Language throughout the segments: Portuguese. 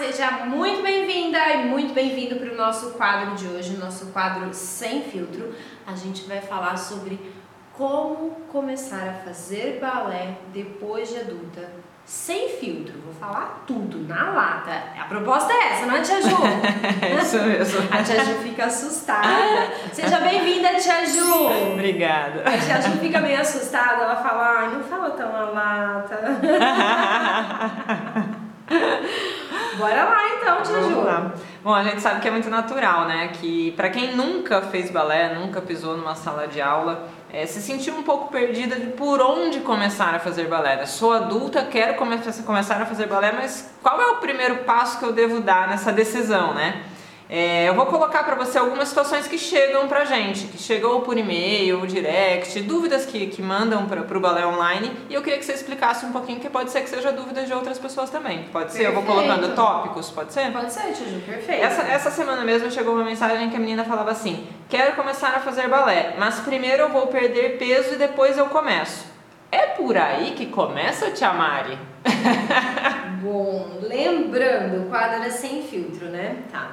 seja muito bem-vinda e muito bem-vindo para o nosso quadro de hoje, nosso quadro Sem Filtro. A gente vai falar sobre como começar a fazer balé depois de adulta, sem filtro. Vou falar tudo, na lata. A proposta é essa, não é, Tia Ju? É isso mesmo. A Tia Ju fica assustada. Seja bem-vinda, Tia Ju! Obrigada. A Tia Ju fica meio assustada, ela fala, ai, não fala tão na lata. Bora lá então, Tia. Bom, a gente sabe que é muito natural, né? Que para quem nunca fez balé, nunca pisou numa sala de aula, é, se sentiu um pouco perdida de por onde começar a fazer balé. Né? Sou adulta, quero come começar a fazer balé, mas qual é o primeiro passo que eu devo dar nessa decisão, né? É, eu vou colocar para você algumas situações que chegam pra gente, que chegou por e-mail, direct, dúvidas que, que mandam para o balé online e eu queria que você explicasse um pouquinho, que pode ser que seja dúvidas de outras pessoas também. Pode ser? Eu vou colocando tópicos, pode ser? Pode ser, Tiju, perfeito. Essa, essa semana mesmo chegou uma mensagem que a menina falava assim: quero começar a fazer balé, mas primeiro eu vou perder peso e depois eu começo. É por aí que começa, Tia Mari? Bom, lembrando, o quadro é sem filtro, né? Tá.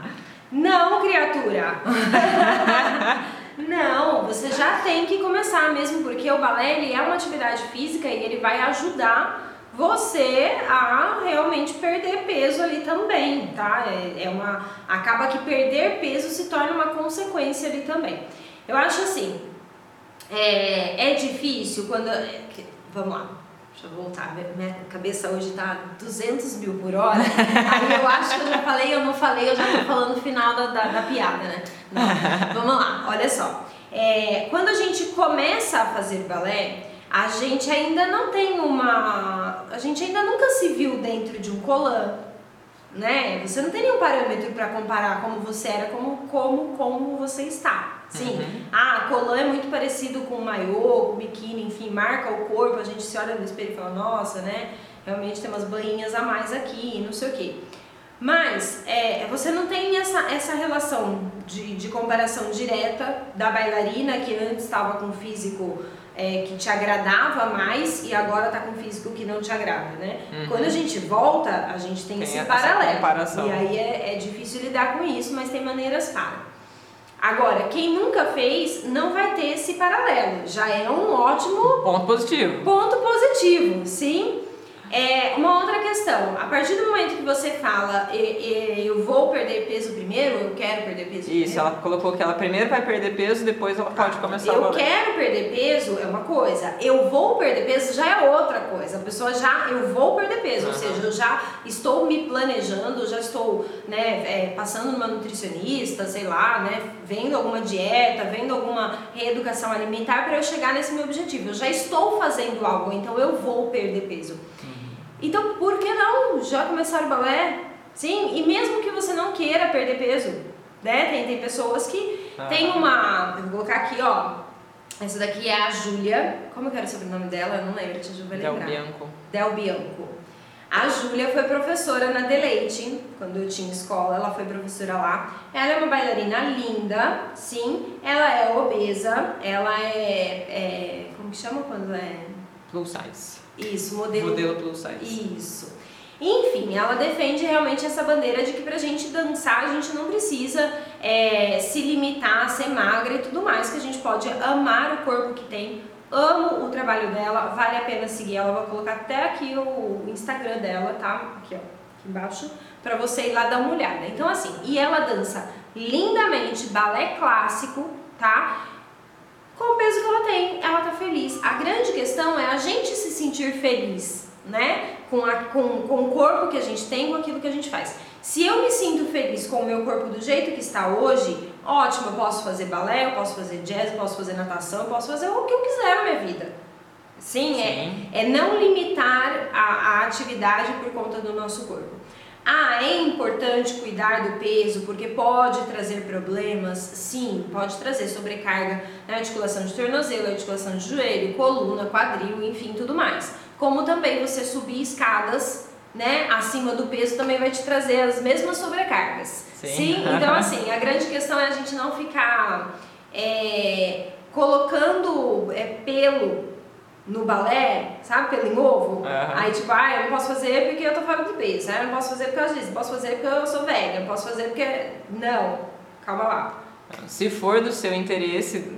Não, criatura! Não, você já tem que começar mesmo, porque o balé ele é uma atividade física e ele vai ajudar você a realmente perder peso ali também, tá? É, é uma acaba que perder peso se torna uma consequência ali também. Eu acho assim, é, é difícil quando vamos lá, Deixa eu voltar, minha cabeça hoje tá 200 mil por hora. Aí eu acho que eu já falei, eu não falei, eu já tô falando o final da, da, da piada, né? Não, vamos lá, olha só. É, quando a gente começa a fazer balé, a gente ainda não tem uma. A gente ainda nunca se viu dentro de um colã, né? Você não tem nenhum parâmetro para comparar como você era, como, como, como você está. Sim. Uhum. Ah, colã é muito parecido com maiô, com biquíni, enfim, marca o corpo, a gente se olha no espelho e fala, nossa, né? Realmente tem umas banhinhas a mais aqui, não sei o quê. Mas é, você não tem essa, essa relação de, de comparação direta da bailarina que antes estava com físico é, que te agradava mais e agora está com físico que não te agrada, né? Uhum. Quando a gente volta, a gente tem, tem esse paralelo. E aí é, é difícil lidar com isso, mas tem maneiras para. Agora, quem nunca fez não vai ter esse paralelo. Já é um ótimo ponto positivo. Ponto positivo, sim. É, uma outra questão, a partir do momento que você fala eu vou perder peso primeiro, eu quero perder peso Isso, primeiro. ela colocou que ela primeiro vai perder peso, depois ela pode começar eu a Eu quero perder peso é uma coisa, eu vou perder peso já é outra coisa. A pessoa já, eu vou perder peso, uhum. ou seja, eu já estou me planejando, já estou né, é, passando numa nutricionista, sei lá, né, vendo alguma dieta, vendo alguma reeducação alimentar para eu chegar nesse meu objetivo. Eu já estou fazendo algo, então eu vou perder peso. Então, por que não já começar o balé? Sim, e mesmo que você não queira perder peso, né? Tem, tem pessoas que ah. tem uma. Eu vou colocar aqui, ó. Essa daqui é a Júlia. Como que era o sobrenome dela? Eu não lembro, a Ju vai lembrar. Del Bianco. Del Bianco. A Júlia foi professora na Deleite, quando eu tinha escola, ela foi professora lá. Ela é uma bailarina linda, sim. Ela é obesa, ela é, é como que chama quando é? Plus size. Isso, modelo. Modelo plus size. Isso. Enfim, ela defende realmente essa bandeira de que pra gente dançar a gente não precisa é, se limitar a ser magra e tudo mais, que a gente pode amar o corpo que tem. Amo o trabalho dela, vale a pena seguir ela. Vou colocar até aqui o Instagram dela, tá? Aqui, ó, aqui embaixo, pra você ir lá dar uma olhada. Então, assim, e ela dança lindamente balé clássico, tá? Com o peso que ela tem, ela tá feliz. A grande questão é a gente se sentir feliz, né? Com, a, com, com o corpo que a gente tem, com aquilo que a gente faz. Se eu me sinto feliz com o meu corpo do jeito que está hoje, ótimo, eu posso fazer balé, eu posso fazer jazz, eu posso fazer natação, eu posso fazer o que eu quiser na minha vida. Sim, é, Sim. É, é não limitar a, a atividade por conta do nosso corpo. Ah, é importante cuidar do peso porque pode trazer problemas? Sim, pode trazer sobrecarga na articulação de tornozelo, articulação de joelho, coluna, quadril, enfim, tudo mais. Como também você subir escadas, né, acima do peso também vai te trazer as mesmas sobrecargas. Sim. Sim? Então, assim, a grande questão é a gente não ficar é, colocando é, pelo no balé, sabe, pelo novo. Uhum. Aí tipo, ah, eu não posso fazer porque eu tô fora do peso, né? eu não posso fazer por causa disso, não posso fazer porque eu sou velha, eu não posso fazer porque. Não, calma lá. Se for do seu interesse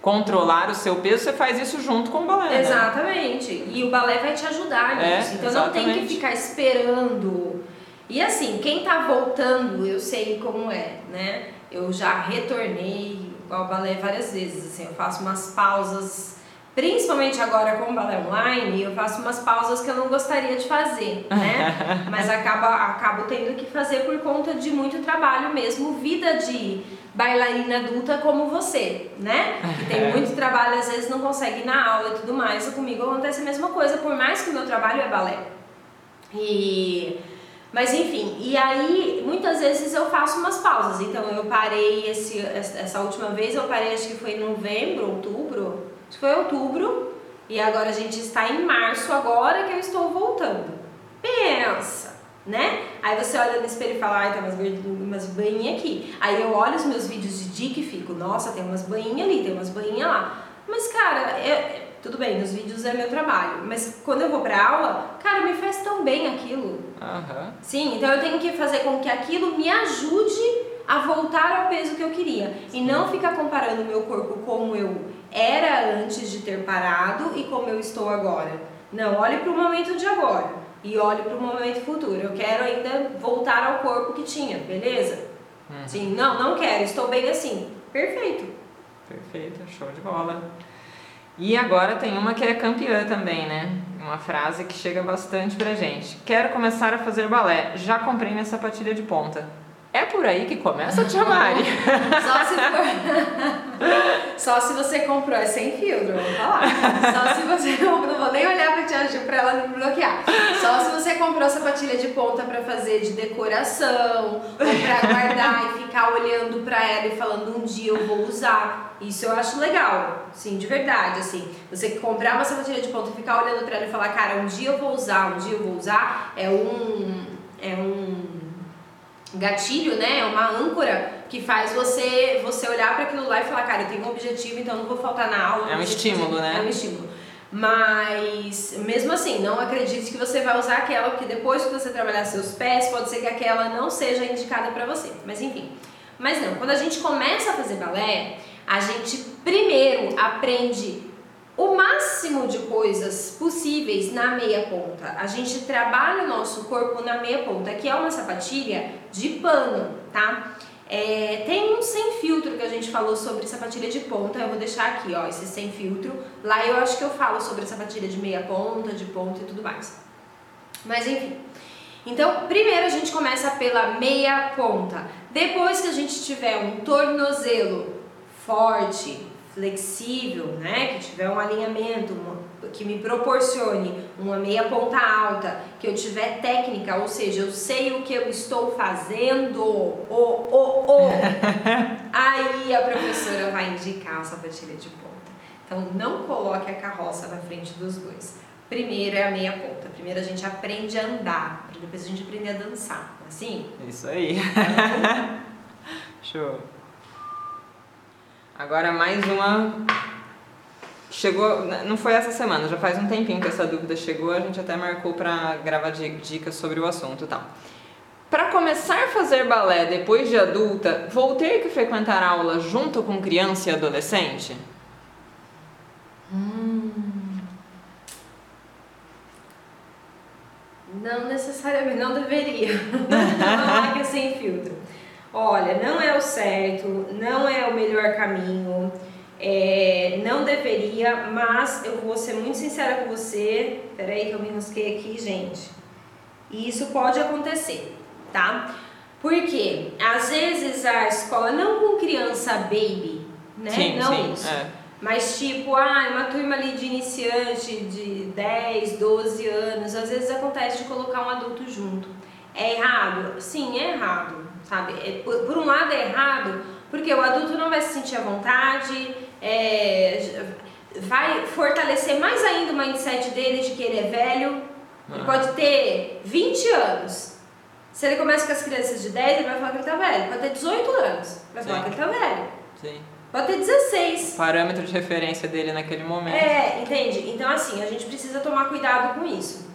controlar o seu peso, você faz isso junto com o balé. né? Exatamente. E o balé vai te ajudar É, nisso. então não tem que exatamente. ficar esperando. E assim, quem tá voltando, eu sei como é, né? Eu já retornei ao balé várias vezes, assim, eu faço umas pausas, principalmente agora com o balé online, eu faço umas pausas que eu não gostaria de fazer, né? Mas acaba, acabo tendo que fazer por conta de muito trabalho mesmo, vida de bailarina adulta como você, né? Que tem muito trabalho, às vezes não consegue ir na aula e tudo mais. E comigo acontece a mesma coisa, por mais que o meu trabalho é balé. E mas enfim, e aí muitas vezes eu faço umas pausas. Então eu parei esse, essa última vez, eu parei acho que foi em novembro, outubro. Que foi outubro. E agora a gente está em março, agora que eu estou voltando. Pensa, né? Aí você olha no espelho e fala, ai, tem umas, umas banhinhas aqui. Aí eu olho os meus vídeos de dica e fico, nossa, tem umas banhinhas ali, tem umas banhinhas lá. Mas, cara, é, tudo bem, nos vídeos é meu trabalho. Mas quando eu vou pra aula, cara, me faz tão bem aquilo. Aham. Sim, então eu tenho que fazer com que aquilo me ajude a voltar ao peso que eu queria. E não ficar comparando o meu corpo como eu era antes de ter parado e como eu estou agora. Não, olhe para o momento de agora e olhe para o momento futuro. Eu quero ainda voltar ao corpo que tinha, beleza? Uhum. Sim, não, não quero, estou bem assim. Perfeito. Perfeito, show de bola. E agora tem uma que é campeã também, né? Uma frase que chega bastante pra gente. Quero começar a fazer balé. Já comprei minha sapatilha de ponta. É por aí que começa, Tia Mari? Só se for... Só se você comprou, é sem filtro, vamos falar. Só se você comprou, não vou nem olhar pra Tia Ju pra ela não me bloquear. Só se você comprou sapatilha de ponta pra fazer de decoração, ou pra guardar e ficar olhando pra ela e falando um dia eu vou usar. Isso eu acho legal, sim, de verdade, assim. Você comprar uma sapatilha de ponta e ficar olhando pra ela e falar, cara, um dia eu vou usar, um dia eu vou usar, é um... é um gatilho, né? É uma âncora que faz você você olhar para aquilo lá e falar, cara, eu tenho um objetivo, então não vou faltar na aula. É um estímulo, né? É um estímulo. Mas mesmo assim, não acredite que você vai usar aquela, porque depois que você trabalhar seus pés, pode ser que aquela não seja indicada para você. Mas enfim. Mas não, quando a gente começa a fazer balé, a gente primeiro aprende o máximo de coisas possíveis na meia ponta. A gente trabalha o nosso corpo na meia ponta, que é uma sapatilha de pano, tá? É, tem um sem filtro que a gente falou sobre sapatilha de ponta, eu vou deixar aqui, ó, esse sem filtro. Lá eu acho que eu falo sobre sapatilha de meia ponta, de ponta e tudo mais. Mas enfim. Então, primeiro a gente começa pela meia ponta. Depois que a gente tiver um tornozelo forte, flexível, né, que tiver um alinhamento, uma- que me proporcione uma meia ponta alta, que eu tiver técnica, ou seja, eu sei o que eu estou fazendo, o, o, o, aí a professora vai indicar a sapatilha de ponta. Então, não coloque a carroça na frente dos dois. Primeiro é a meia ponta. Primeiro a gente aprende a andar, depois a gente aprender a dançar. Assim? Isso aí. Show. Agora mais uma. Chegou, não foi essa semana, já faz um tempinho que essa dúvida chegou, a gente até marcou pra gravar di- dicas sobre o assunto e tal. Para começar a fazer balé depois de adulta, vou ter que frequentar aula junto com criança e adolescente? Não necessariamente, não deveria. não é que é sem filtro. Olha, não é o certo, não é o melhor caminho, é, não deveria, mas eu vou ser muito sincera com você. Peraí que eu me enrosquei aqui, gente. E isso pode acontecer, tá? Porque às vezes a escola, não com criança baby, né? Sim, não sim. isso. é. Mas tipo, ah, uma turma ali de iniciante de 10, 12 anos, às vezes acontece de colocar um adulto junto. É errado? Sim, é errado, sabe? É, por, por um lado é errado, porque o adulto não vai se sentir à vontade, é, vai fortalecer mais ainda o mindset dele de que ele é velho. Ele Ah. pode ter 20 anos. Se ele começa com as crianças de 10, ele vai falar que ele tá velho. Pode ter 18 anos, vai falar Sim. que ele tá velho. Sim. Pode ter 16. Parâmetro de referência dele naquele momento. É, entende? Então, assim, a gente precisa tomar cuidado com isso.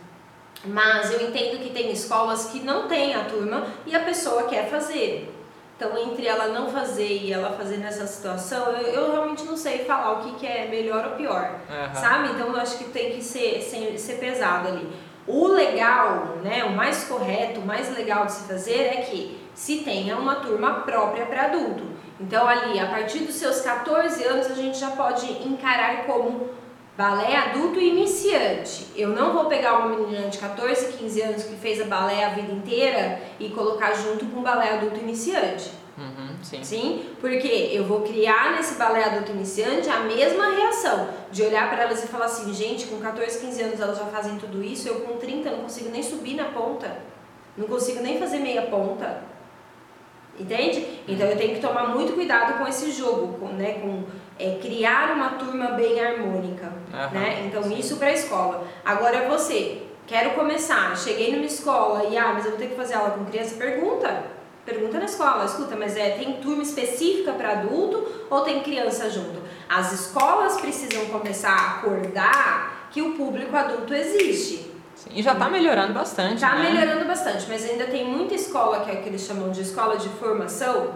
Mas eu entendo que tem escolas que não tem a turma e a pessoa quer fazer. Então, entre ela não fazer e ela fazer nessa situação, eu, eu realmente não sei falar o que, que é melhor ou pior, Aham. sabe? Então, eu acho que tem que ser, ser, ser pesado ali. O legal, né, o mais correto, o mais legal de se fazer é que se tenha uma turma própria para adulto. Então, ali, a partir dos seus 14 anos, a gente já pode encarar como balé adulto iniciante. Eu não vou pegar uma menina de 14, 15 anos que fez a balé a vida inteira e colocar junto com o balé adulto iniciante. Uhum, sim. Sim? Porque eu vou criar nesse balé adulto iniciante a mesma reação de olhar para elas e falar assim, gente, com 14, 15 anos elas já fazem tudo isso, eu com 30 não consigo nem subir na ponta, não consigo nem fazer meia ponta. Entende? Então eu tenho que tomar muito cuidado com esse jogo, com, né, com é, criar uma turma bem harmônica, Aham, né? Então sim. isso para a escola. Agora você, quero começar, cheguei numa escola e ah, mas eu vou ter que fazer aula com criança, pergunta. Pergunta na escola, escuta, mas é, tem turma específica para adulto ou tem criança junto? As escolas precisam começar a acordar que o público adulto existe. Sim, E já tá melhorando bastante, Tá né? melhorando bastante, mas ainda tem muita escola que é o que eles chamam de escola de formação,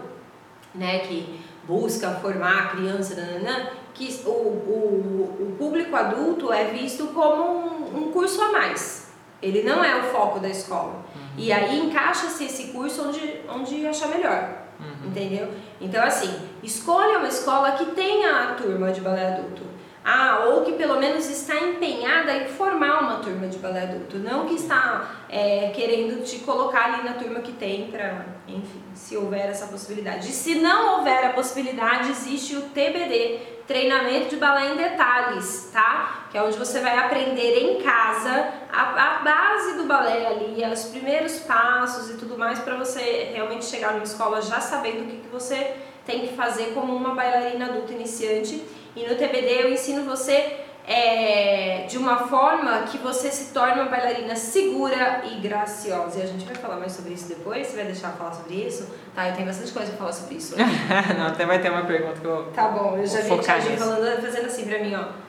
né, que busca formar a criança, nananã, que o, o, o público adulto é visto como um, um curso a mais. Ele não é o foco da escola. E aí encaixa-se esse curso onde, onde achar melhor. Entendeu? Então, assim, escolha uma escola que tenha a turma de balé adulto. Ah, ou que pelo menos está empenhada em formar uma turma de balé adulto, não que está é, querendo te colocar ali na turma que tem para, enfim, se houver essa possibilidade. E se não houver a possibilidade, existe o TBD, treinamento de balé em detalhes, tá? Que é onde você vai aprender em casa a, a base do balé ali, os primeiros passos e tudo mais para você realmente chegar numa escola já sabendo o que, que você tem que fazer como uma bailarina adulta iniciante. E no TBD eu ensino você é, de uma forma que você se torne uma bailarina segura e graciosa. E a gente vai falar mais sobre isso depois. Você vai deixar eu falar sobre isso? Tá, eu tenho bastante coisa pra falar sobre isso. Não, até vai ter uma pergunta que eu. Tá bom, eu já vi a nisso. falando, fazendo assim pra mim, ó.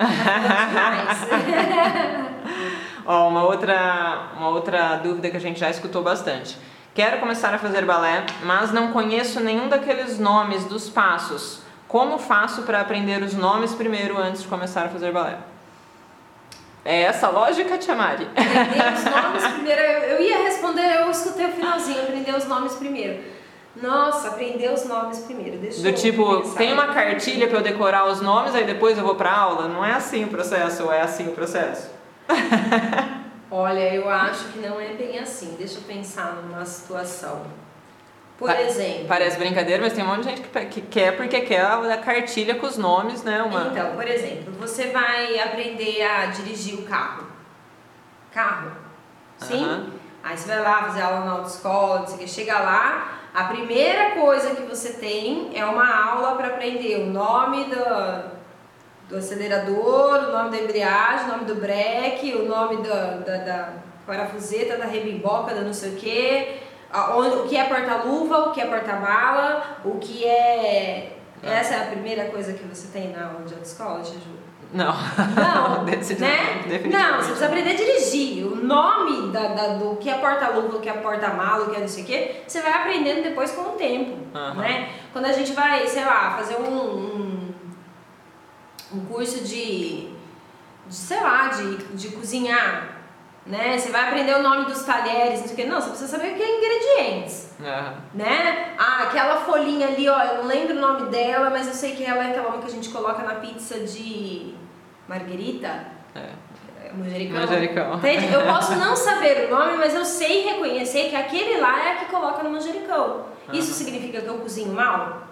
Ó, uma outra, uma outra dúvida que a gente já escutou bastante. Quero começar a fazer balé, mas não conheço nenhum daqueles nomes dos passos. Como faço para aprender os nomes primeiro antes de começar a fazer balé? É essa a lógica, Tia Mari? Aprender os nomes primeiro. Eu, ia responder, eu escutei o finalzinho, aprender os nomes primeiro. Nossa, aprender os nomes primeiro. Deixa Do tipo, pensar. tem uma cartilha para eu decorar os nomes, aí depois eu vou pra aula? Não é assim o processo, ou é assim o processo? Olha, eu acho que não é bem assim. Deixa eu pensar numa situação. Por Pa- exemplo. Parece brincadeira, mas tem um monte de gente que, que quer porque quer a da cartilha com os nomes, né? Uma... Então, por exemplo, você vai aprender a dirigir o carro. Carro. Sim? Aham. Aí você vai lá fazer aula na autoescola, não sei o que. Chega lá, a primeira coisa que você tem é uma aula para aprender o nome do, do acelerador, o nome da embreagem, o nome do breque, o nome da, da, da parafuseta, da rebimboca, da não sei o que, o que é porta-luva, o que é porta-mala, o que é... Essa é a primeira coisa que você tem na aula de autoescola, Juju? Não. Não, né? Não, você precisa aprender a dirigir. O nome da, da- do que é porta-luva, o que é porta-mala, o que é não sei o quê, você vai aprendendo depois com o tempo, Aham. né? Quando a gente vai, sei lá, fazer um, um, um curso de, de, sei lá, de, de cozinhar, né? Você vai aprender o nome dos talheres, não sei o quê. Não, você precisa saber o que é ingredientes Aham. né? Ah, aquela folhinha ali, ó, eu não lembro o nome dela, mas eu sei que ela é aquela que a gente coloca na pizza de marguerita, É. é, manjericão. Manjericão. Entende? Eu posso não saber o nome, mas eu sei reconhecer que aquele lá é a que coloca no manjericão. Isso Aham. significa que eu cozinho mal?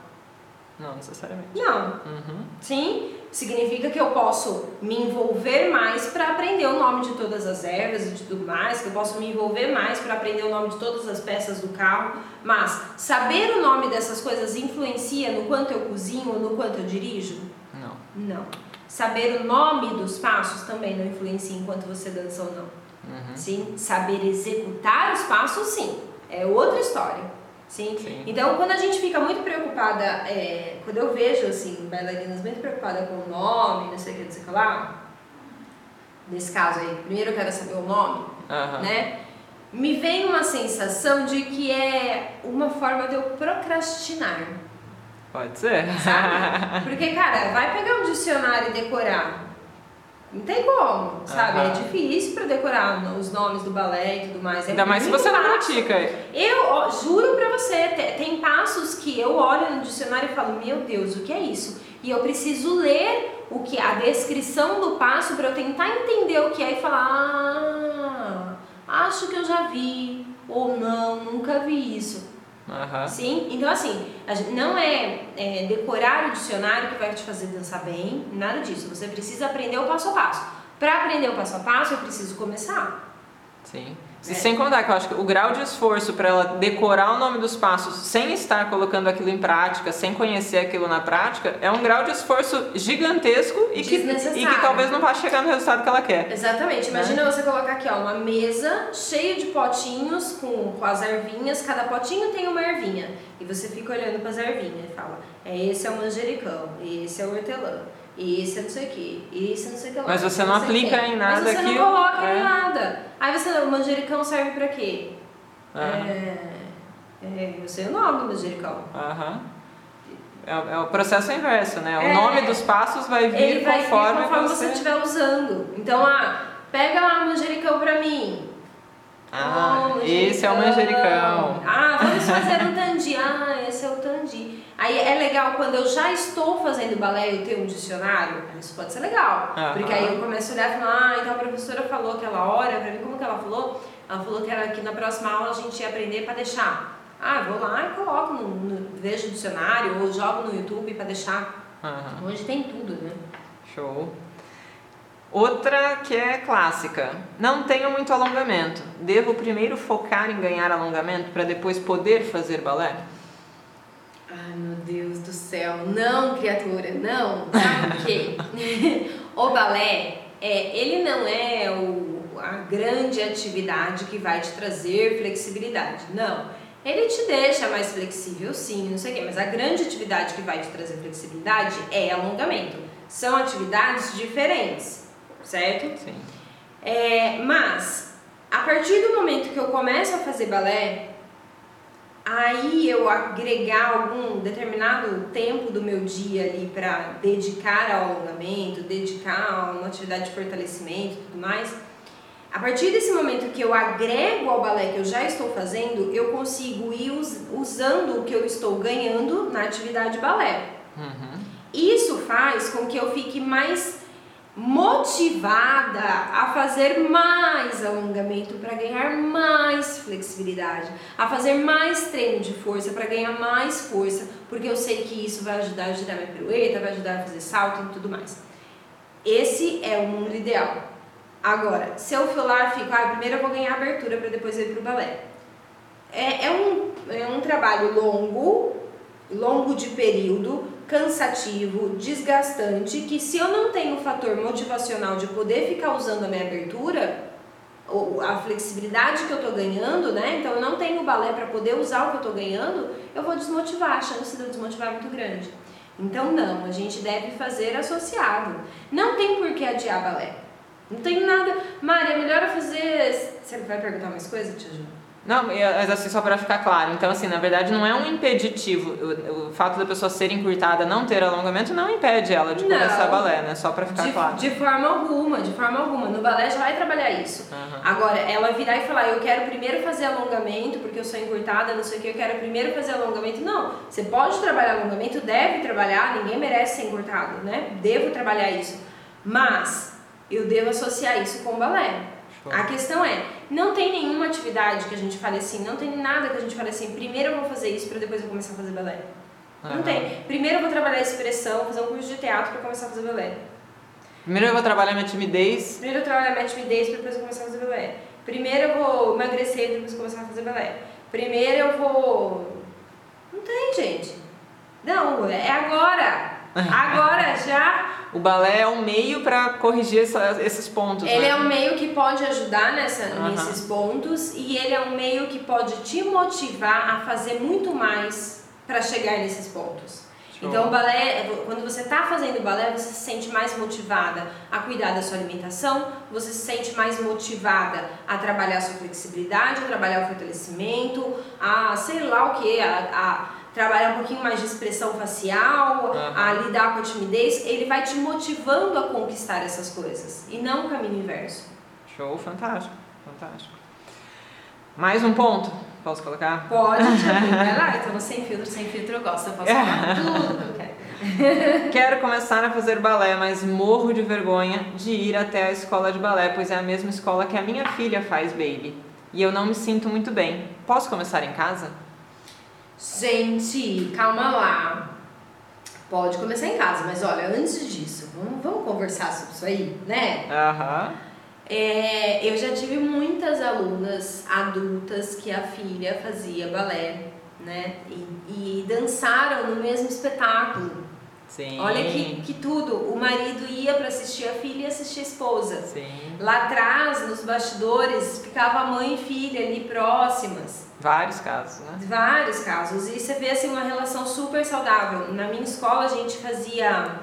Não necessariamente. Não. Uhum. Sim, significa que eu posso me envolver mais para aprender o nome de todas as ervas e de tudo mais, que eu posso me envolver mais para aprender o nome de todas as peças do carro, mas saber o nome dessas coisas influencia no quanto eu cozinho ou no quanto eu dirijo? Não. Não. Saber o nome dos passos também não influencia enquanto você dança ou não. Uhum. Sim, saber executar os passos, sim, é outra história. Sim? Sim. Então, quando a gente fica muito preocupada, é, quando eu vejo, assim, bailarinas muito preocupadas com o nome, não sei o que, não sei o que lá, nesse caso aí, primeiro eu quero saber o nome, né? Me vem uma sensação de que é uma forma de eu procrastinar, Pode ser. sabe? Porque, cara, vai pegar um dicionário e decorar. Não tem como, sabe? É Aham. difícil pra decorar os nomes do balé e tudo mais. É Ainda mais se você não pratica. Eu ó, juro pra você, te- tem passos que eu olho no dicionário e falo, meu Deus, o que é isso? E eu preciso ler o que a descrição do passo pra eu tentar entender o que é e falar, ah, acho que eu já vi ou não, nunca vi isso. Aham. Sim? Então assim, não é, é, decorar o dicionário que vai te fazer dançar bem, nada disso. Você precisa aprender o passo a passo. Pra aprender o passo a passo, eu preciso começar. Sim. E É. sem contar que eu acho que o grau de esforço para ela decorar o nome dos passos sem estar colocando aquilo em prática, sem conhecer aquilo na prática, é um grau de esforço gigantesco e que, e que talvez não vá chegar no resultado que ela quer. Exatamente. Imagina você colocar aqui, ó, uma mesa cheia de potinhos com, com as ervinhas. Cada potinho tem uma ervinha. E você fica olhando para as ervinhas e fala: é, esse é o manjericão, esse é o hortelã, esse é não sei o que, esse é não sei o que lá. Mas você não sei o aplica em nada Mas você não coloca é. em nada. Aí você, o manjericão serve para quê? Aham. É, é, eu sei o nome do manjericão. Aham. É, o- é o processo inverso, né? O É. nome dos passos vai vir Ele vai vir conforme, conforme você... você estiver usando. Então, ah, pega lá o manjericão pra mim. Ah, Oh, esse é o manjericão. Ah, vamos fazer um tandi. Ah, esse é o tandi. Aí é legal quando eu já estou fazendo balé e eu tenho um dicionário, isso pode ser legal. Porque aí eu começo a olhar e falar, ah, então a professora falou aquela hora, pra mim como que ela falou? Ela falou que, era, que na próxima aula a gente ia aprender pra deixar. Ah, vou lá e coloco, no, no, vejo o dicionário ou jogo no YouTube pra deixar. Aham. Hoje tem tudo, né? Show. Outra que é clássica. Não tenho muito alongamento. Devo primeiro focar em ganhar alongamento para depois poder fazer balé? Ai, meu Deus do céu. Não, criatura, não. Sabe por quê? o balé, é, ele não é o, a grande atividade que vai te trazer flexibilidade. Não. Ele te deixa mais flexível, sim, não sei o quê, mas a grande atividade que vai te trazer flexibilidade é alongamento. São atividades diferentes, certo? Sim. É, mas, a partir do momento que eu começo a fazer balé, aí eu agregar algum determinado tempo do meu dia ali para dedicar ao alongamento, dedicar a uma atividade de fortalecimento e tudo mais, a partir desse momento que eu agrego ao balé que eu já estou fazendo, eu consigo ir us- usando o que eu estou ganhando na atividade balé. Uhum. Isso faz com que eu fique mais motivada a fazer mais alongamento para ganhar mais flexibilidade, a fazer mais treino de força para ganhar mais força, porque eu sei que isso vai ajudar a girar minha pirueta, vai ajudar a fazer salto e tudo mais. Esse é o mundo ideal. Agora, se eu for lá e fico, ah, primeiro eu vou ganhar abertura para depois ir pro balé. É, é, um, é um trabalho longo, longo de período, cansativo, desgastante, que se eu não tenho o fator motivacional de poder ficar usando a minha abertura, a flexibilidade que eu tô ganhando, né? Então eu não tenho balé para poder usar o que eu tô ganhando, eu vou desmotivar, a chance de eu desmotivar é muito grande. Então não, a gente deve fazer associado. Não tem por que adiar balé. Não tem nada. Mari, é melhor eu fazer. Você vai perguntar mais coisa, Tia Ju? Não, e, mas assim, só para ficar claro. Então, assim, na verdade, não é um impeditivo. O, o fato da pessoa ser encurtada, não ter alongamento, não impede ela de Não. começar balé, né? Só para ficar De, claro. de forma alguma, de forma alguma. No balé já vai trabalhar isso. Aham. Agora, ela virar e falar, eu quero primeiro fazer alongamento, porque eu sou encurtada, não sei o que, eu quero primeiro fazer alongamento. Não, você pode trabalhar alongamento, deve trabalhar, ninguém merece ser encurtado, né? Devo trabalhar isso. Mas eu devo associar isso com o balé. A questão é, não tem nenhuma atividade que a gente fale assim, não tem nada que a gente fale assim, primeiro eu vou fazer isso para depois eu começar a fazer balé. Não Aham. tem. Primeiro eu vou trabalhar a expressão, fazer um curso de teatro para começar a fazer balé. Primeiro eu vou trabalhar minha timidez. Primeiro eu trabalho a minha timidez para depois eu começar a fazer balé. Primeiro eu vou emagrecer para depois começar a fazer balé. Primeiro eu vou. Não tem, gente. Não, é agora. Agora já o balé é um meio para corrigir essa, esses pontos. Ele né? é um meio que pode ajudar nessa, Aham. nesses pontos e ele é um meio que pode te motivar a fazer muito mais para chegar nesses pontos. Show. Então o balé, quando você está fazendo balé, você se sente mais motivada a cuidar da sua alimentação, você se sente mais motivada a trabalhar a sua flexibilidade, a trabalhar o fortalecimento, a sei lá o que, a, a trabalhar um pouquinho mais de expressão facial, Aham. a lidar com a timidez, ele vai te motivando a conquistar essas coisas e não o caminho inverso. Show, fantástico, fantástico. Mais um ponto, posso colocar? Pode, vai lá, então sem filtro, sem filtro eu gosto, eu posso falar tudo que. Quero começar a fazer balé, mas morro de vergonha de ir até a escola de balé, pois é a mesma escola que a minha filha faz, baby. E eu não me sinto muito bem. Posso começar em casa? Gente, calma lá. Pode começar em casa, mas olha, antes disso, vamos, vamos conversar sobre isso aí, né? Aham. É, eu já tive muitas alunas adultas que a filha fazia balé, né? E, e dançaram no mesmo espetáculo. Sim. Olha que, que tudo. O marido ia para assistir a filha e assistir a esposa. Sim. Lá atrás, nos bastidores, ficava a mãe e filha ali próximas. Vários casos, né? Vários casos. E você vê assim uma relação super saudável. Na minha escola a gente fazia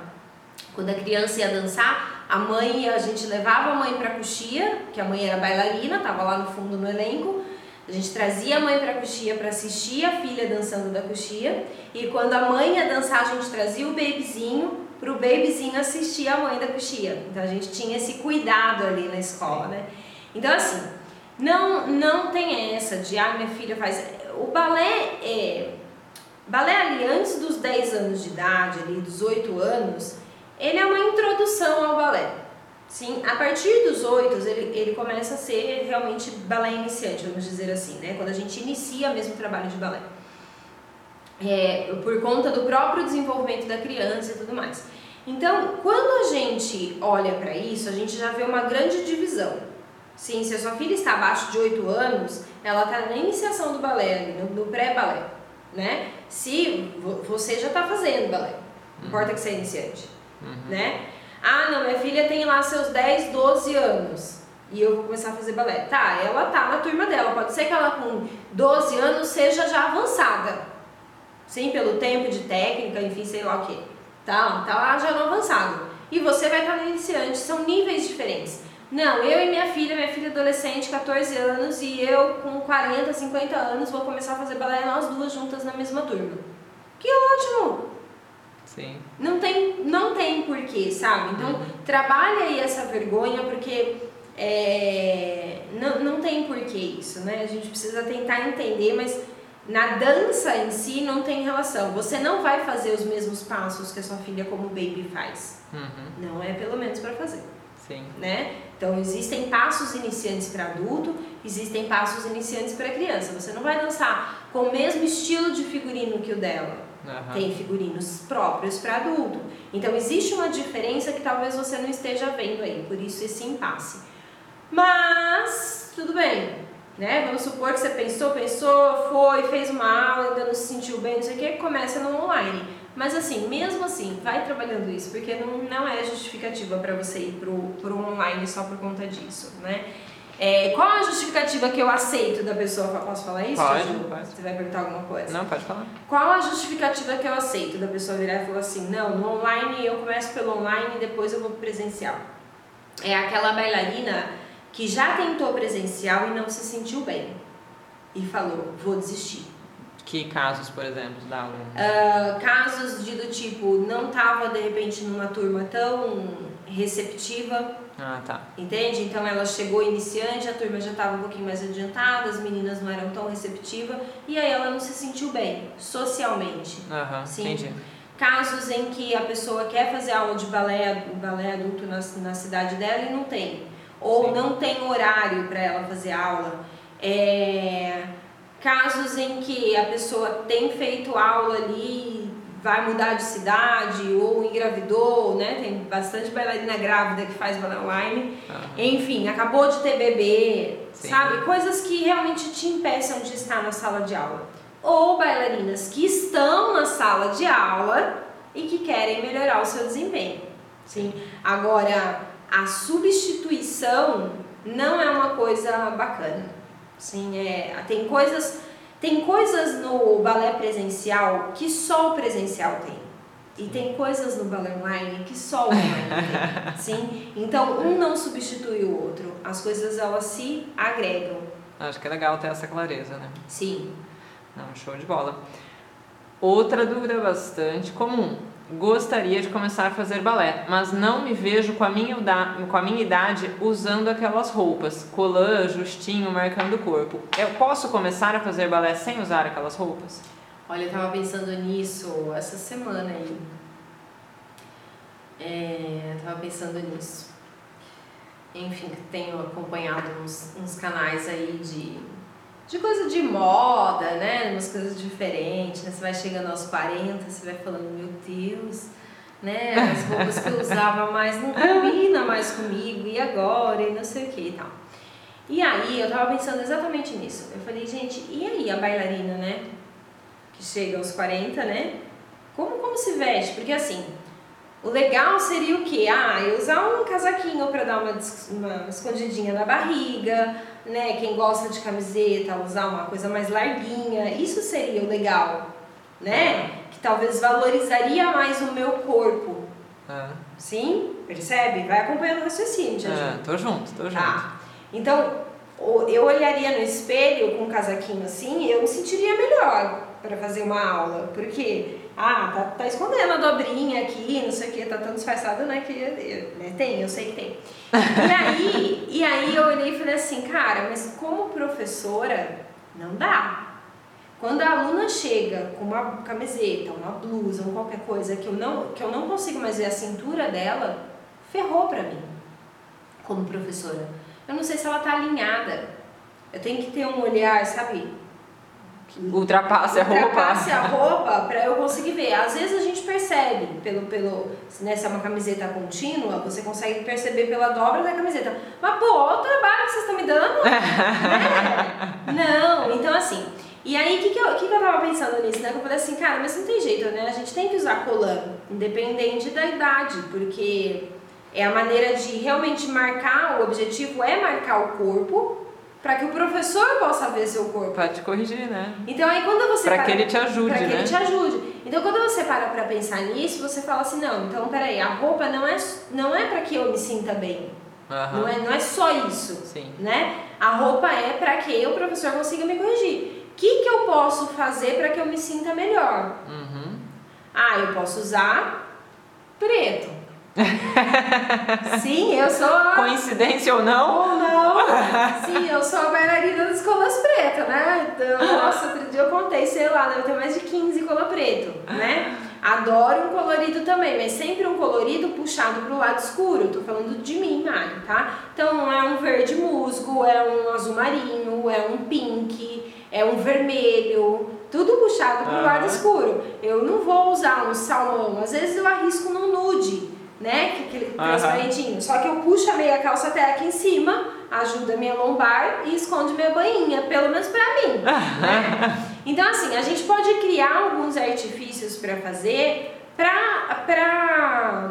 quando a criança ia dançar, a mãe, a gente levava a mãe para coxia, que a mãe era bailarina, tava lá no fundo no elenco. A gente trazia a mãe para coxia para assistir a filha dançando da coxia, e quando a mãe ia dançar, a gente trazia o babyzinho pro babyzinho assistir a mãe da coxia. Então a gente tinha esse cuidado ali na escola, né? Então assim, não não tem essa de ah, minha filha faz o balé é balé ali antes dos 10 anos de idade, ali dos 8 anos, ele é uma introdução ao balé. Sim, a partir dos 8 ele, ele começa a ser realmente balé iniciante, vamos dizer assim, né? Quando a gente inicia mesmo o trabalho de balé. É, por conta do próprio desenvolvimento da criança e tudo mais. Então, quando a gente olha para isso, a gente já vê uma grande divisão. Sim, se a sua filha está abaixo de 8 anos, ela está na iniciação do balé, no, no pré-balé, né? Se vo- você já está fazendo balé, não importa que você é iniciante, né? Ah, não, minha filha tem lá seus 10, 12 anos e eu vou começar a fazer balé. Tá, ela tá na turma dela, pode ser que ela com 12 anos seja já avançada. Sim, pelo tempo de técnica, enfim, sei lá o que. Tá, tá lá já no avançado. E você vai estar no iniciante, são níveis diferentes. Não, eu e minha filha, minha filha adolescente, 14 anos, e eu com 40, 50 anos vou começar a fazer balé nós duas juntas na mesma turma. Que ótimo! Sim. Não tem, não tem porquê, sabe? Então, trabalha aí essa vergonha, porque é, não, não tem porquê isso, né? A gente precisa tentar entender, mas na dança em si não tem relação. Você não vai fazer os mesmos passos que a sua filha como baby faz. Uhum. Não é pelo menos para fazer, Sim. né? Então, existem passos iniciantes para adulto, existem passos iniciantes para criança. Você não vai dançar com o mesmo estilo de figurino que o dela. Aham. Tem figurinos próprios para adulto. Então existe uma diferença que talvez você não esteja vendo aí, por isso esse impasse. Mas tudo bem, né? Vamos supor que você pensou, pensou, foi, fez uma aula, ainda não se sentiu bem, não sei o que, começa no online. Mas assim, mesmo assim, vai trabalhando isso, porque não, não é justificativa para você ir pro, pro online só por conta disso, né? É, qual a justificativa que eu aceito da pessoa? Posso falar isso? Pode, pode. Você vai perguntar alguma coisa? Não, pode falar. Qual a justificativa que eu aceito da pessoa virar e falar assim, não, no online eu começo pelo online e depois eu vou pro presencial? É aquela bailarina que já tentou presencial e não se sentiu bem e falou, vou desistir. Que casos, por exemplo, da aluna? Ah, casos de do tipo, não tava de repente numa turma tão receptiva, Ah, tá. entende? Então ela chegou iniciante, a turma já estava um pouquinho mais adiantada, as meninas não eram tão receptivas e aí ela não se sentiu bem socialmente. Aham, Sim. entendi. Casos em que a pessoa quer fazer aula de balé, balé adulto na, na cidade dela e não tem. Ou Sim. não tem horário para ela fazer aula. É, casos em que a pessoa tem feito aula ali, vai mudar de cidade ou engravidou, né? Tem bastante bailarina grávida que faz balé online. Aham. Enfim, acabou de ter bebê, Sim. sabe? Coisas que realmente te impeçam de estar na sala de aula. Ou bailarinas que estão na sala de aula e que querem melhorar o seu desempenho. Sim. Agora, a substituição não é uma coisa bacana. Sim, é, tem coisas tem coisas no balé presencial que só o presencial tem. E tem coisas no balé online que só o online tem. Sim? Então, um não substitui o outro. As coisas, elas se agregam. Acho que é legal ter essa clareza, né? Sim. Não, show de bola. Outra dúvida bastante comum. Gostaria de começar a fazer balé, mas não me vejo com a minha, com a minha idade usando aquelas roupas, colã, justinho, marcando o corpo. Eu posso começar a fazer balé sem usar aquelas roupas? Olha, eu tava pensando nisso essa semana aí. É, tava pensando nisso. Enfim, tenho acompanhado uns, uns canais aí de, de coisa de moda, né? Umas coisas diferentes, né? Você vai chegando aos 40, você vai falando, meu Deus, né? As roupas que eu usava mais não combina mais comigo, e agora? E não sei o que e tal. E aí, eu tava pensando exatamente nisso. Eu falei, gente, e aí a bailarina, né? que chega aos 40, né? Como, como se veste? Porque assim, o legal seria o quê? Ah, eu usar um casaquinho para dar uma, uma escondidinha na barriga, né? Quem gosta de camiseta, usar uma coisa mais larguinha. Isso seria o legal, né? Que talvez valorizaria mais o meu corpo. É. Sim? Percebe? Vai acompanhando o raciocínio, Tia É, tô junto, tô junto. Tá. Então, eu olharia no espelho com um casaquinho assim, eu me sentiria melhor para fazer uma aula, porque ah, tá, tá escondendo a dobrinha aqui, não sei o que, tá tão disfarçado, né? Que né, tem, eu sei que tem. E aí, e aí eu olhei e falei assim, cara, mas como professora, não dá. Quando a aluna chega com uma camiseta, uma blusa, ou qualquer coisa que eu não, que eu não consigo mais ver a cintura dela, ferrou para mim, como professora. Eu não sei se ela tá alinhada. Eu tenho que ter um olhar, sabe? Ultrapasse a roupa. Ultrapasse a roupa para eu conseguir ver. Às vezes a gente percebe pelo pelo, né, se é uma camiseta contínua, você consegue perceber pela dobra da camiseta. Mas pô, olha o trabalho que vocês estão me dando. é. Não, então assim. E aí, o que, que, eu, que, que eu tava pensando nisso, né? Eu falei assim, cara, mas não tem jeito, né? A gente tem que usar colã, independente da idade, porque é a maneira de realmente marcar, o objetivo é marcar o corpo, para que o professor possa ver seu corpo. Para te corrigir, né? Então aí quando você para que ele te ajude, para que né? ele te ajude. Então quando você para para pensar nisso, você fala assim, não, então peraí, a roupa não é não é para que eu me sinta bem. Uhum. Não é não é só isso, Sim. né? A roupa é para que o professor consiga me corrigir. O que que eu posso fazer para que eu me sinta melhor? Uhum. Ah, eu posso usar preto. Sim, eu sou. A... Coincidência ou não? Ou não. Sim, eu sou a bailarina das colas pretas, né? Então, nossa, outro dia eu contei, sei lá, deve ter mais de 15 cola preto, né? Adoro um colorido também, mas sempre um colorido puxado pro lado escuro. Tô falando de mim, Mari, tá? Então é um verde musgo, é um azul marinho, é um pink, é um vermelho, tudo puxado pro lado escuro. Eu não vou usar um salmão, às vezes eu arrisco num nude, né? Que aquele transparentinho. Só que eu puxo a meia calça até aqui em cima, ajuda a minha lombar e esconde minha bainha, pelo menos pra mim. né? Então, assim, a gente pode criar alguns artifícios pra fazer pra, pra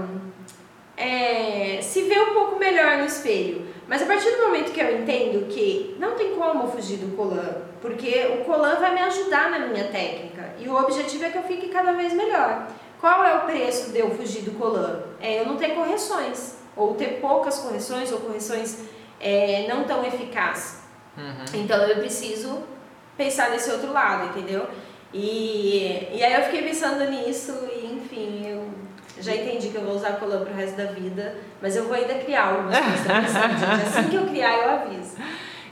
é, se ver um pouco melhor no espelho. Mas a partir do momento que eu entendo que não tem como fugir do colã, porque o colã vai me ajudar na minha técnica e o objetivo é que eu fique cada vez melhor. Qual é o preço de eu fugir do colã? É eu não ter correções, ou ter poucas correções, ou correções é, não tão eficazes. Uhum. Então eu preciso pensar nesse outro lado, entendeu? E, e aí eu fiquei pensando nisso e enfim, eu já entendi que eu vou usar colã pro resto da vida, mas eu vou ainda criar algumas coisas pra pensar, gente. Assim que eu criar, eu aviso.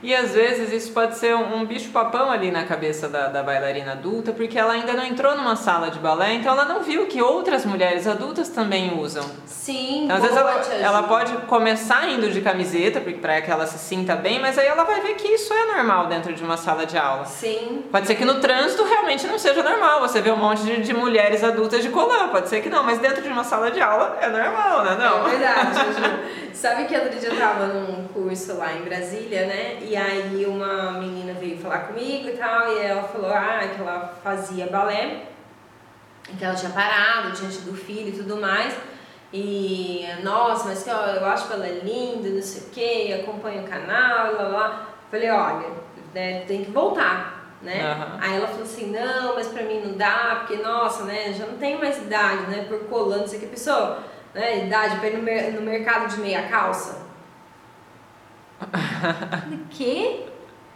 E às vezes isso pode ser um, um bicho-papão ali na cabeça da, da bailarina adulta, porque ela ainda não entrou numa sala de balé, então ela não viu que outras mulheres adultas também usam. Sim, Então, às vezes ela, ela pode começar indo de camiseta, porque- pra que ela se sinta bem, mas aí ela vai ver que isso é normal dentro de uma sala de aula. Sim, Pode ser que no trânsito realmente não seja normal, você vê um monte de, de mulheres adultas de colã, pode ser que não, mas dentro de uma sala de aula é normal, né? Não. É verdade, Ju. Sabe que outro dia eu tava num curso lá em Brasília, né? E aí uma menina veio falar comigo e tal, e ela falou ah, que ela fazia balé, que ela tinha parado diante do filho e tudo mais. E, nossa, mas que ó, eu acho que ela é linda, não sei o que, acompanho o canal, lá, lá. Falei, olha, né, tem que voltar, né? Aham. Aí ela falou assim, não, mas pra mim não dá, porque, nossa, né, já não tenho mais idade, né, por colando, não sei o que, pessoa, né, idade pra ir no, mer- no mercado de meia calça. Falei, quê?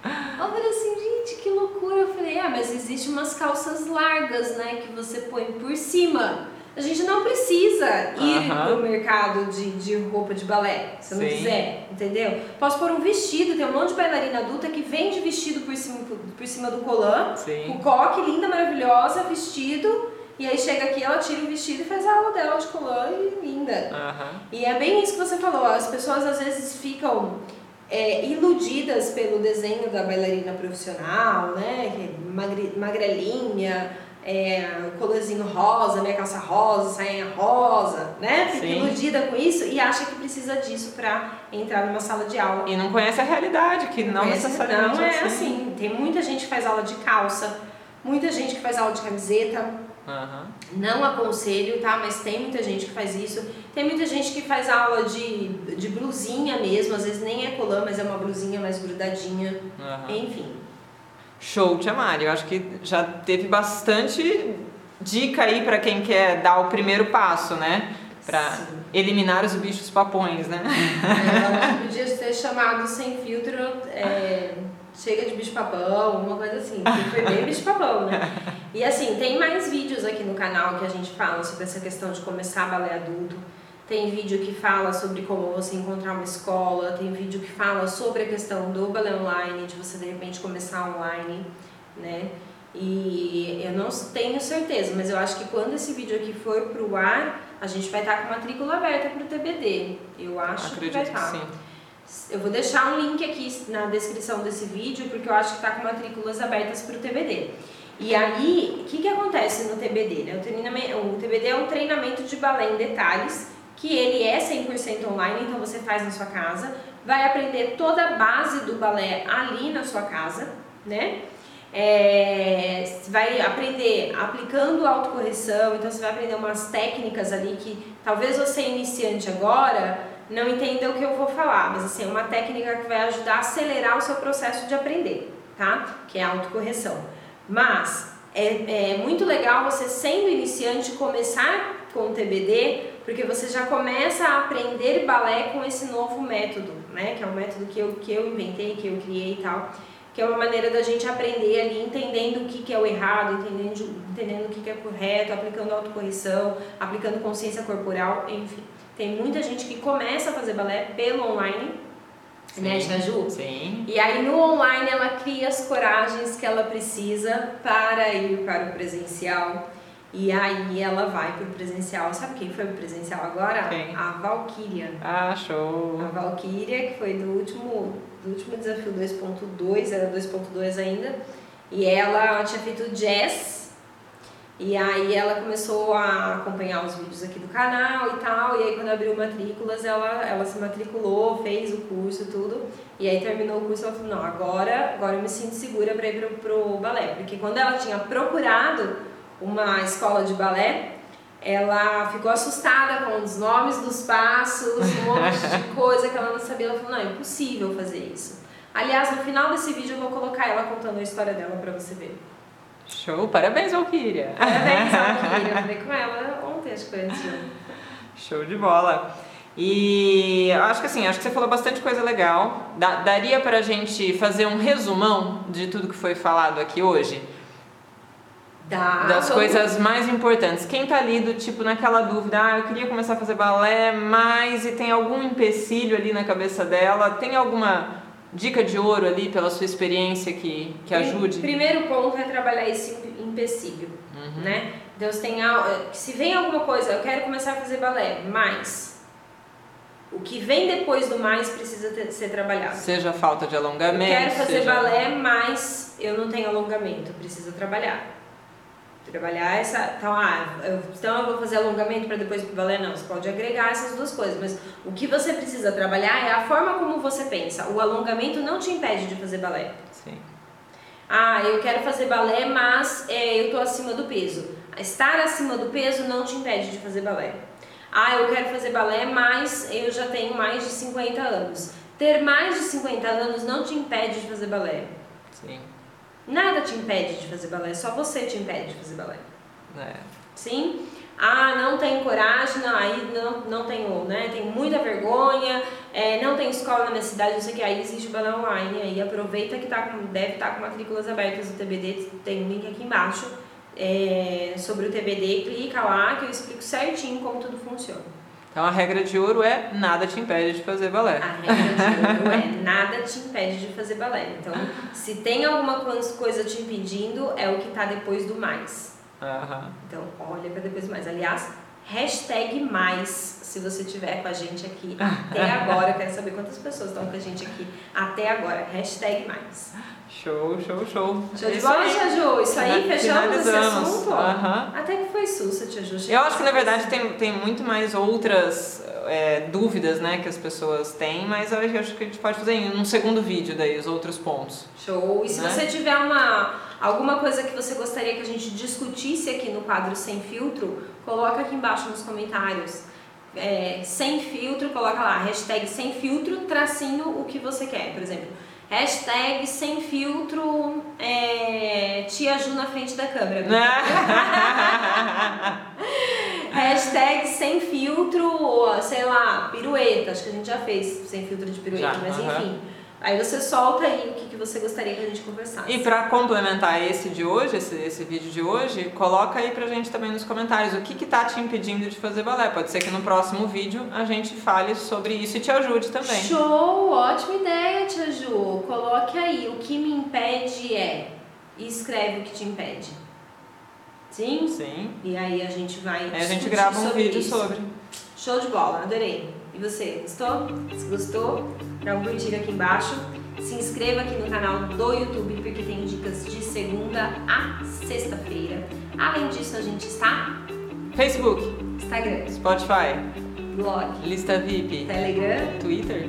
Eu falei assim, gente, que loucura. Eu falei, ah, mas existe umas calças largas, né, que você põe por cima. A gente não precisa ir Aham. pro mercado de, de roupa de balé, se não quiser, entendeu? Posso pôr um vestido, tem um monte de bailarina adulta que vende vestido por cima, por cima do colã, Sim. o coque, linda, maravilhosa, vestido, e aí chega aqui, ela tira o vestido e faz a aula dela de colã e linda. Aham. E é bem isso que você falou, as pessoas às vezes ficam é, iludidas pelo desenho da bailarina profissional, né? é magre- magrelinha, é, rosa, meia calça rosa, sainha rosa, né? Fica Sim. iludida com isso e acha que precisa disso pra entrar numa sala de aula. E não conhece a realidade, que não Conhece? necessariamente Não é assim. Tem muita gente que faz aula de calça, muita gente que faz aula de camiseta. Aham. Não aconselho, tá? Mas tem muita gente que faz isso. Tem muita gente que faz aula de, de blusinha mesmo, às vezes nem é colã, mas é uma blusinha mais grudadinha. Aham. Enfim. Show, Tia Mari. Eu acho que já teve bastante dica aí pra quem quer dar o primeiro passo, né? Pra Sim. eliminar os bichos papões, né? Ela podia ter chamado sem filtro, é, chega de bicho papão, alguma coisa assim. Porque foi bem bicho papão, né? E assim, tem mais vídeos aqui no canal que a gente fala sobre essa questão de começar balé adulto. Tem vídeo que fala sobre como você encontrar uma escola, tem vídeo que fala sobre a questão do balé online, de você de repente começar online, né? E eu não tenho certeza, mas eu acho que quando esse vídeo aqui for pro ar, a gente vai estar com matrícula aberta pro TBD. Eu acho que vai Acredito que estar. sim. Eu vou deixar um link aqui na descrição desse vídeo, porque eu acho que está com matrículas abertas para o TBD. E aí, o que, que acontece no TBD? Né? O, o TBD é um treinamento de balé em detalhes, que ele é 100% online, então você faz na sua casa, vai aprender toda a base do balé ali na sua casa, né? É, vai aprender aplicando autocorreção, então você vai aprender umas técnicas ali que talvez você iniciante agora não entenda o que eu vou falar, mas assim, é uma técnica que vai ajudar a acelerar o seu processo de aprender, tá? Que é a autocorreção. Mas é, é muito legal você sendo iniciante começar com o TBD, porque você já começa a aprender balé com esse novo método, né? Que é um método que eu, que eu inventei, que eu criei e tal que é uma maneira da gente aprender ali, entendendo o que, que é o errado, entendendo, entendendo o que, que é correto, aplicando autocorreção, aplicando consciência corporal, enfim. Tem muita gente que começa a fazer balé pelo online, né, Sim. Tia Ju? Sim. E aí no online ela cria as coragens que ela precisa para ir para o presencial. E aí ela vai para o presencial. Sabe quem foi para o presencial agora? Quem? A Valkyria. Ah, show. A Valkyria, que foi do último, do último desafio 2.2, era 2.2 ainda. E ela tinha feito jazz. E aí ela começou a acompanhar os vídeos aqui do canal e tal. E aí quando abriu matrículas, ela, ela se matriculou, fez o curso e tudo. E aí terminou o curso, ela falou, não, agora, agora eu me sinto segura para ir pro, pro balé. Porque quando ela tinha procurado uma escola de balé, ela ficou assustada com os nomes dos passos, um monte de coisa que ela não sabia. Ela falou, não, é impossível fazer isso. Aliás, no final desse vídeo eu vou colocar ela contando a história dela pra você ver. Show. Parabéns, Valkyria. Parabéns, Valkyria. Eu falei com ela ontem, acho que foi antes. Show de bola. E acho que assim, acho que você falou bastante coisa legal. Da- daria pra gente fazer um resumão de tudo que foi falado aqui hoje? Dá, das coisas mais importantes. Quem tá ali do tipo naquela dúvida, ah, eu queria começar a fazer balé, mas e tem algum empecilho ali na cabeça dela? Tem alguma dica de ouro ali pela sua experiência que, que ajude? Primeiro ponto é trabalhar esse empecilho, Uhum. né? Deus tem al- se vem alguma coisa, eu quero começar a fazer balé, mas o que vem depois do mais precisa ter- ser trabalhado. Seja falta de Eu alongamento. quero fazer seja... balé, mas eu não tenho alongamento, preciso trabalhar. Trabalhar essa. Então, ah, eu, então eu vou fazer alongamento para depois pro balé? Não, você pode agregar essas duas coisas, mas o que você precisa trabalhar é a forma como você pensa. O alongamento não te impede de fazer balé. Sim. Ah, eu quero fazer balé, mas é, eu tô acima do peso. Estar acima do peso não te impede de fazer balé. Ah, eu quero fazer balé, mas eu já tenho mais de 50 anos. Ter mais de 50 anos não te impede de fazer balé. Sim. Nada te impede de fazer balé, só você te impede de fazer balé. É. Sim? Ah, não tenho coragem, não, aí não, não tenho, né? Tenho muita vergonha, é, não tenho escola na minha cidade, não sei o que, aí existe balé online, aí aproveita que tá com, deve estar tá com matrículas abertas no TBD, tem um link aqui embaixo é, sobre o TBD, clica lá que eu explico certinho como tudo funciona. Então a regra de ouro é nada te impede de fazer balé. A regra de ouro é nada te impede de fazer balé. Então, se tem alguma coisa te impedindo, é o que está depois do mais. Uhum. Então, olha para depois mais. Aliás, hashtag mais, se você tiver com a gente aqui até agora. Eu quero saber quantas pessoas estão com a gente aqui até agora. Hashtag mais. Show, show, show. Show de bola, Tia Ju. Isso aí, fechamos esse assunto? Uhum. Até que foi sussa, Tia Ju. Eu acho que, na verdade, tem, tem muito mais outras é, dúvidas né, que as pessoas têm, mas eu acho que a gente pode fazer em um segundo vídeo daí, os outros pontos. Show. E se né? você tiver uma, alguma coisa que você gostaria que a gente discutisse aqui no quadro Sem Filtro, coloca aqui embaixo nos comentários. É, sem filtro, coloca lá, hashtag sem filtro, tracinho o que você quer, por exemplo. Hashtag sem filtro, é, tia Ju na frente da câmera. Hashtag sem filtro, sei lá, pirueta. Acho que a gente já fez sem filtro de pirueta, já, mas uh -huh. enfim. Aí você solta aí o que, que você gostaria que a gente conversasse. E para complementar esse de hoje, esse, esse vídeo de hoje, coloca aí pra gente também nos comentários o que que tá te impedindo de fazer balé. Pode ser que no próximo vídeo a gente fale sobre isso e te ajude também. Show! Ótima ideia, Tia Ju. Coloque aí. O que me impede é... E escreve o que te impede. Sim? Sim. E aí a gente vai. Aí a gente grava um vídeo isso. sobre. Show de bola, adorei. E você, gostou? Se gostou, dá um curtir aqui embaixo. Se inscreva aqui no canal do YouTube porque tem dicas de segunda a sexta-feira. Além disso, a gente está Facebook, Instagram, Spotify, blog, lista VIP, Telegram, Twitter.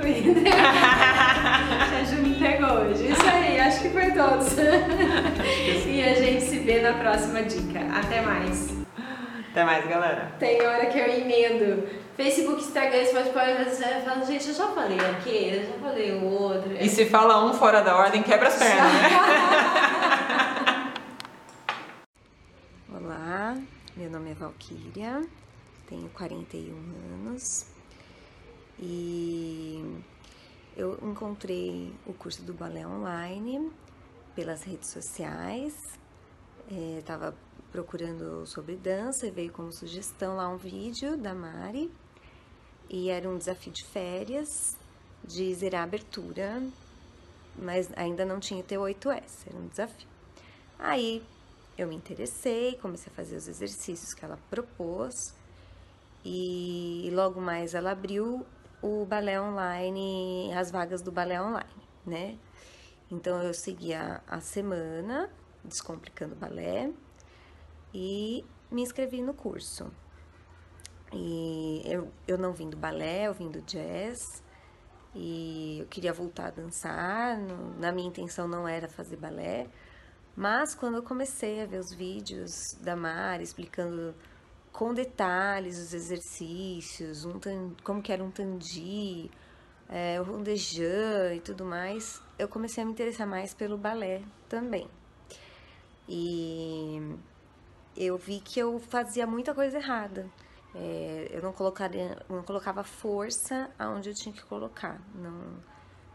Twitter. a Ju me pegou hoje. Isso aí, acho que foi todos. e a gente se vê na próxima dica. Até mais. Até mais, galera. Tem hora que eu emendo. Facebook, Instagram, Spotify, você fala, gente, eu já falei aqui, eu já falei o outro. E se fala um fora da ordem, quebra as pernas, né? Olá, meu nome é Valquíria, tenho 41 anos e eu encontrei o curso do balé online pelas redes sociais, estava é, procurando sobre dança e veio como sugestão lá um vídeo da Mari e era um desafio de férias de zerar a abertura, mas ainda não tinha T8S, era um desafio. Aí eu me interessei, comecei a fazer os exercícios que ela propôs e logo mais ela abriu o balé online, as vagas do balé online, né? Então eu seguia a semana Descomplicando Balé e me inscrevi no curso. E eu, eu não vim do balé, eu vim do jazz. E eu queria voltar a dançar. Na minha intenção não era fazer balé. Mas quando eu comecei a ver os vídeos da Mari explicando com detalhes os exercícios, um como que era um tandi, é, o rondejan e tudo mais, eu comecei a me interessar mais pelo balé também. E eu vi que eu fazia muita coisa errada. É, eu não, colocaria, não colocava força aonde eu tinha que colocar. Não,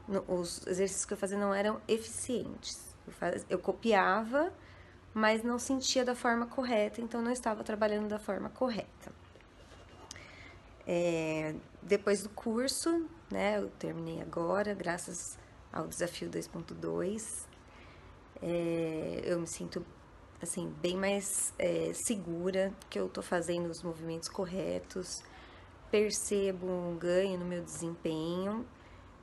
não, os exercícios que eu fazia não eram eficientes. Eu, faz, eu copiava, mas não sentia da forma correta, então não estava trabalhando da forma correta. É, depois do curso, né, eu terminei agora, graças ao desafio 2.2, é, eu me sinto assim, bem mais é, segura que eu tô fazendo os movimentos corretos, percebo um ganho no meu desempenho,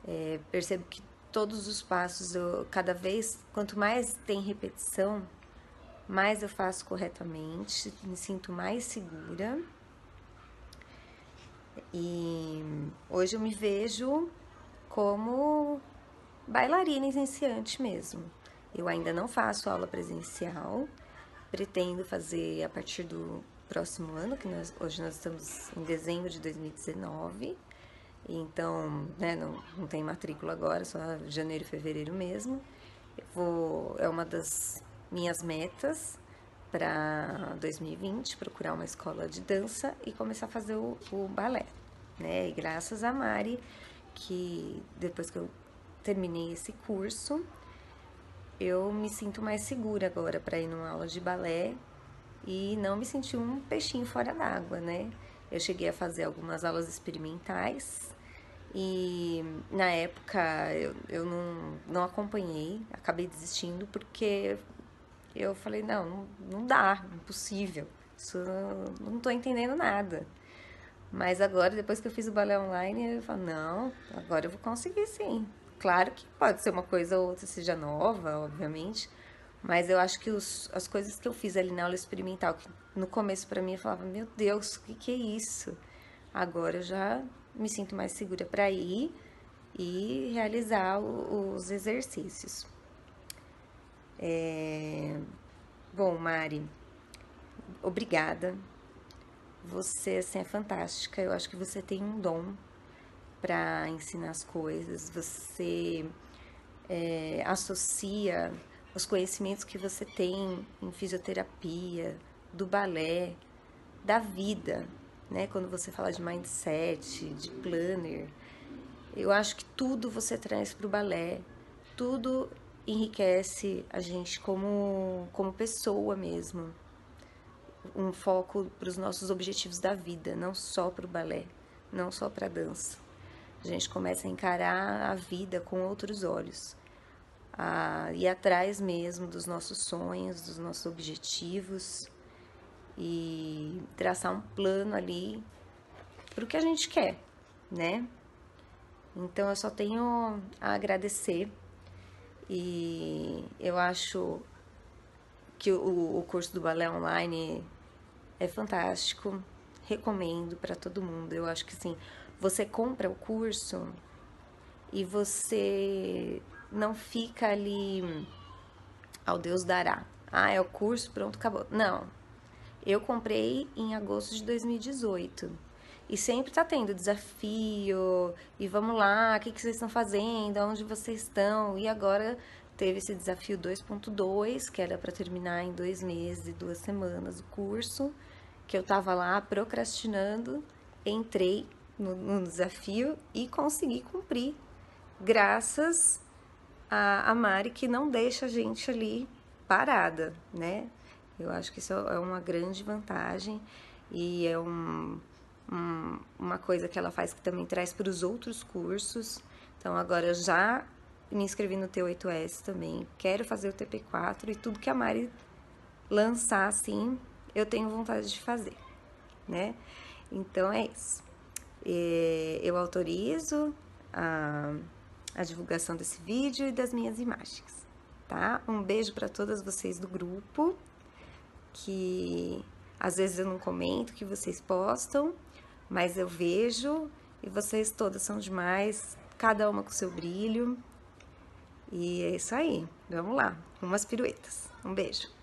é, percebo que todos os passos, eu, cada vez, quanto mais tem repetição, mais eu faço corretamente, me sinto mais segura. E hoje eu me vejo como bailarina iniciante mesmo. Eu ainda não faço aula presencial, pretendo fazer a partir do próximo ano, que nós, hoje nós estamos em dezembro de 2019. Então, né, não, não tem matrícula agora, só janeiro e fevereiro mesmo. Vou, é uma das minhas metas para 2020, procurar uma escola de dança e começar a fazer o, o balé. Né? E graças a Mari, que depois que eu terminei esse curso, eu me sinto mais segura agora para ir numa aula de balé e não me sentir um peixinho fora d'água, né? Eu cheguei a fazer algumas aulas experimentais e na época eu, eu não, não acompanhei, acabei desistindo porque eu falei, não, não, dá, impossível, isso não estou entendendo nada. Mas agora, depois que eu fiz o balé online, eu falo, não, agora eu vou conseguir sim. Claro que pode ser uma coisa ou outra seja nova, obviamente, mas eu acho que os, as coisas que eu fiz ali na aula experimental, que no começo para mim eu falava, meu Deus, o que, que é isso? Agora eu já me sinto mais segura para ir e realizar o, os exercícios. É... Bom, Mari, obrigada. Você assim, é fantástica. Eu acho que você tem um dom para ensinar as coisas. Você é, associa os conhecimentos que você tem em fisioterapia, do balé, da vida, né? Quando você fala de mindset, de planner, eu acho que tudo você traz para o balé, tudo enriquece a gente como, como pessoa mesmo. Um foco para os nossos objetivos da vida, não só para o balé, não só para a dança. A gente começa a encarar a vida com outros olhos, a ir atrás mesmo dos nossos sonhos, dos nossos objetivos e traçar um plano ali para o que a gente quer, né? Então eu só tenho a agradecer e eu acho que o, o curso do balé online é fantástico, recomendo para todo mundo. Eu acho que assim, você compra o curso e você não fica ali ao Deus dará. Ah, é o curso, pronto, acabou. Não. Eu comprei em agosto de 2018 e sempre tá tendo desafio, e vamos lá, o que, que vocês estão fazendo, onde vocês estão. E agora teve esse desafio 2.2, que era para terminar em dois meses e duas semanas o curso, que eu tava lá procrastinando, entrei no, no desafio e consegui cumprir, graças a, a Mari, que não deixa a gente ali parada, né? Eu acho que isso é uma grande vantagem e é um, um, uma coisa que ela faz que também traz para os outros cursos. Então, agora já me inscrevi no T8S também, quero fazer o TP4 e tudo que a Mari lançar assim, eu tenho vontade de fazer, né? Então é isso. Eu autorizo a, a divulgação desse vídeo e das minhas imagens, tá? Um beijo para todas vocês do grupo, que às vezes eu não comento que vocês postam, mas eu vejo e vocês todas são demais, cada uma com seu brilho. E é isso aí. Vamos lá, umas piruetas. Um beijo.